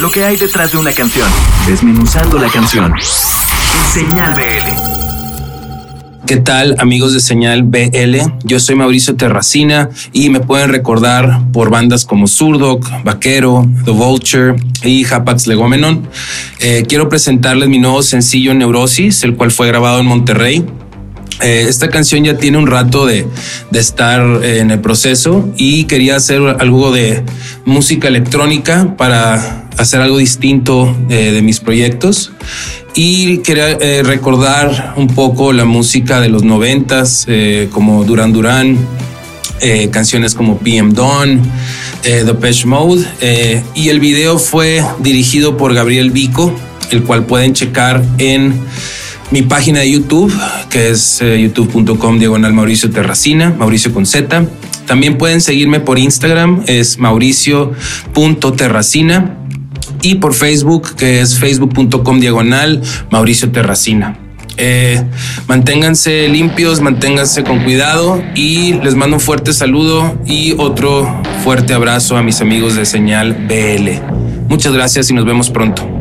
lo que hay detrás de una canción, desmenuzando la canción. Señal BL. ¿Qué tal amigos de Señal BL? Yo soy Mauricio Terracina y me pueden recordar por bandas como Surdoc, Vaquero, The Vulture y Hapax Legomenon. Eh, quiero presentarles mi nuevo sencillo Neurosis, el cual fue grabado en Monterrey. Eh, esta canción ya tiene un rato de, estar en el proceso y quería hacer algo de música electrónica para hacer algo distinto eh, de mis proyectos. Y quería eh, recordar un poco la música de los noventas, eh, como Duran Duran, eh, canciones como PM Dawn, The Pesh Mode, y el video fue dirigido por Gabriel Vico, el cual pueden checar en mi página de YouTube, que es youtube.com diagonal Mauricio Terracina, Mauricio con Z. También pueden seguirme por Instagram, es mauricio.terracina y por Facebook, que es facebook.com diagonal Mauricio Terracina. Eh, manténganse limpios, manténganse con cuidado y les mando un fuerte saludo y otro fuerte abrazo a mis amigos de Señal BL. Muchas gracias y nos vemos pronto.